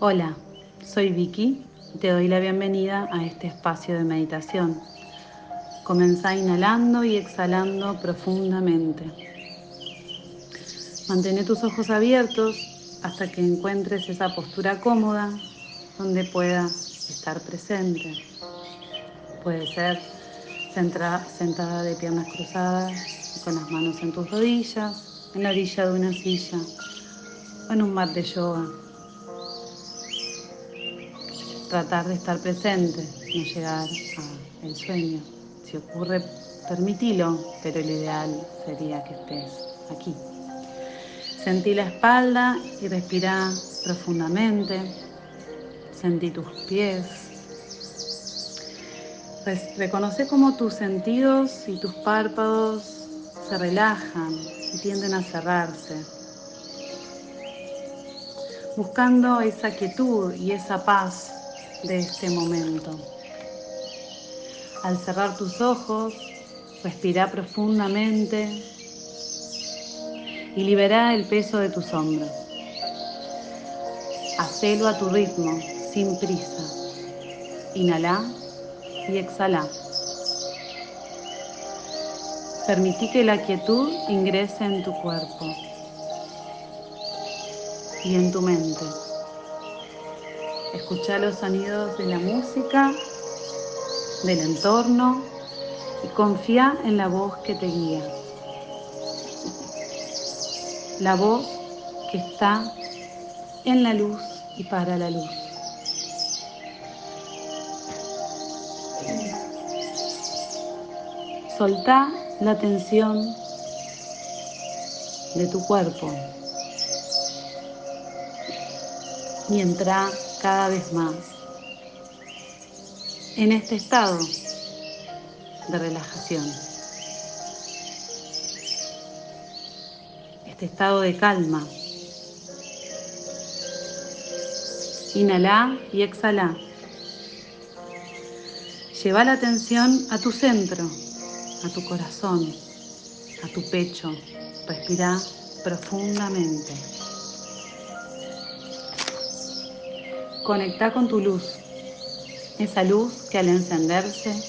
Hola, soy Vicky y te doy la bienvenida a este espacio de meditación. Comenzá inhalando y exhalando profundamente. Mantén tus ojos abiertos hasta que encuentres esa postura cómoda donde puedas estar presente. Puede ser sentada de piernas cruzadas con las manos en tus rodillas, en la orilla de una silla o en un mat de yoga. Tratar de estar presente, no llegar al sueño. Si ocurre, permitilo, pero lo ideal sería que estés aquí. Sentí la espalda y respira profundamente. Sentí tus pies. Reconoce cómo tus sentidos y tus párpados se relajan y tienden a cerrarse. Buscando esa quietud y esa paz de este momento. Al cerrar tus ojos, respira profundamente y libera el peso de tus hombros. Hacelo a tu ritmo, sin prisa. Inhala y exhala. Permití que la quietud ingrese en tu cuerpo y en tu mente. Escucha los sonidos de la música, del entorno y confía en la voz que te guía la voz que está en la luz y para la luz. Soltá la tensión de tu cuerpo y entra cada vez más en este estado de relajación. este estado de calma. Inhala y exhala. Lleva la atención a tu centro, a tu corazón, a tu pecho. Respira profundamente. Conecta con tu luz, esa luz que al encenderse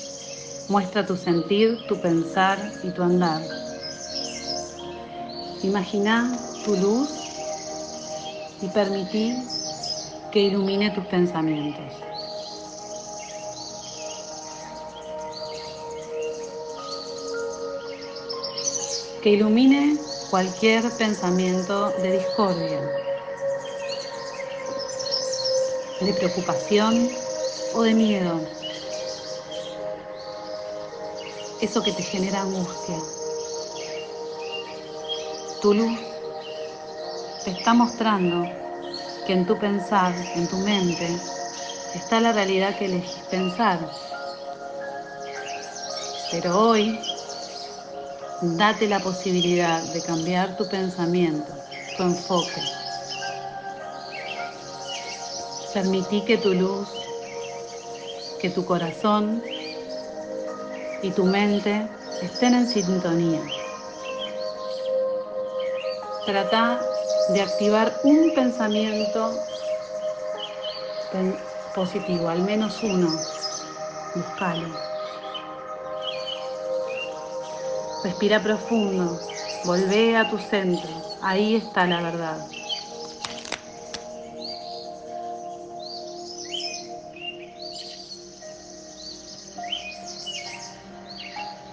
muestra tu sentir, tu pensar y tu andar. Imagina tu luz y permití que ilumine tus pensamientos. Que ilumine cualquier pensamiento de discordia, de preocupación o de miedo. Eso que te genera angustia. Tu luz te está mostrando que en tu pensar, en tu mente, está la realidad que elegís pensar. Pero hoy, date la posibilidad de cambiar tu pensamiento, tu enfoque. Permití que tu luz, que tu corazón y tu mente estén en sintonía. Trata de activar un pensamiento positivo, al menos uno. Búscalo. Respira profundo. Volvé a tu centro. Ahí está la verdad.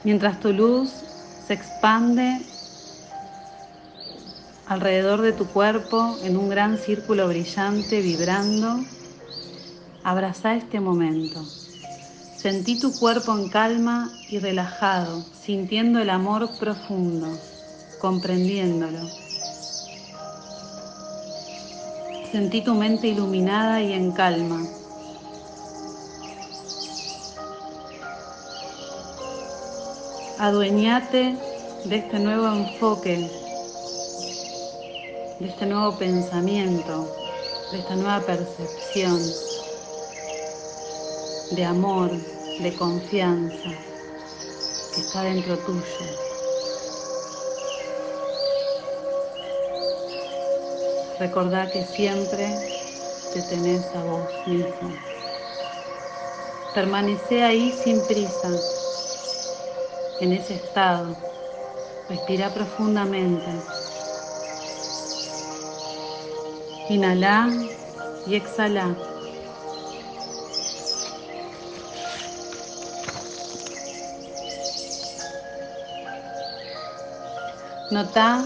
Mientras tu luz se expande alrededor de tu cuerpo en un gran círculo brillante vibrando. Abraza este momento. Sentí tu cuerpo en calma y relajado, sintiendo el amor profundo, comprendiéndolo. Sentí tu mente iluminada y en calma. Adueñate de este nuevo enfoque de este nuevo pensamiento, de esta nueva percepción de amor, de confianza que está dentro tuyo. Recordá que siempre te tenés a vos mismo. Permanece ahí sin prisa, en ese estado. Respira profundamente. Inhala y exhala. Nota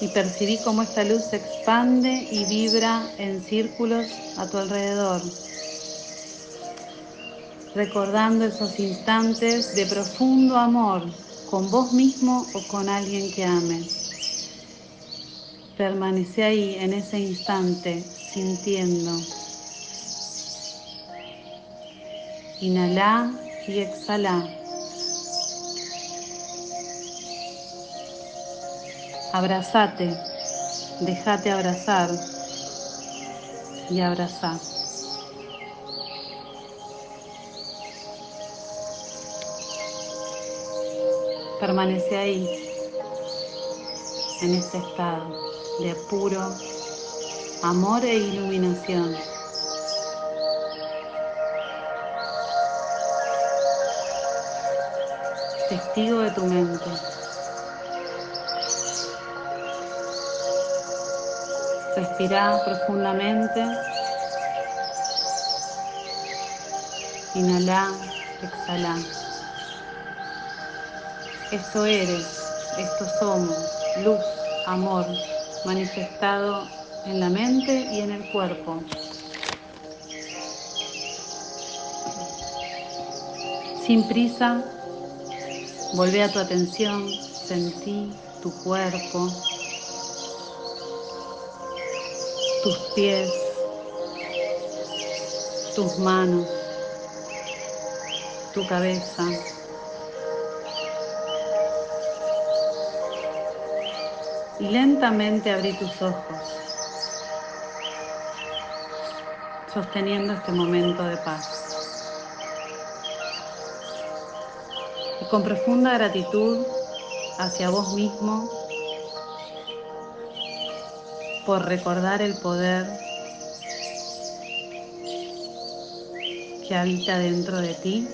y percibí cómo esta luz se expande y vibra en círculos a tu alrededor, recordando esos instantes de profundo amor con vos mismo o con alguien que ames. Permanece ahí en ese instante sintiendo. Inhala y exhala. Abrazate, déjate abrazar y abrazá. Permanece ahí, en ese estado de puro amor e iluminación. Testigo de tu mente. Respira profundamente. Inhala, exhala. Esto eres, esto somos, luz, amor, manifestado en la mente y en el cuerpo. Sin prisa, volvé a tu atención, sentí tu cuerpo, tus pies, tus manos, tu cabeza. Y lentamente abrí tus ojos, sosteniendo este momento de paz. Y con profunda gratitud hacia vos mismo por recordar el poder que habita dentro de ti,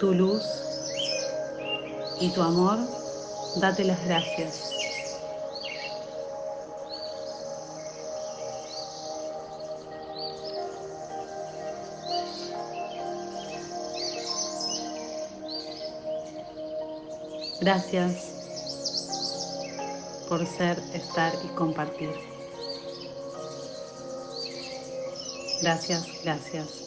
tu luz y tu amor, date las gracias. Gracias por ser, estar y compartir. Gracias, gracias.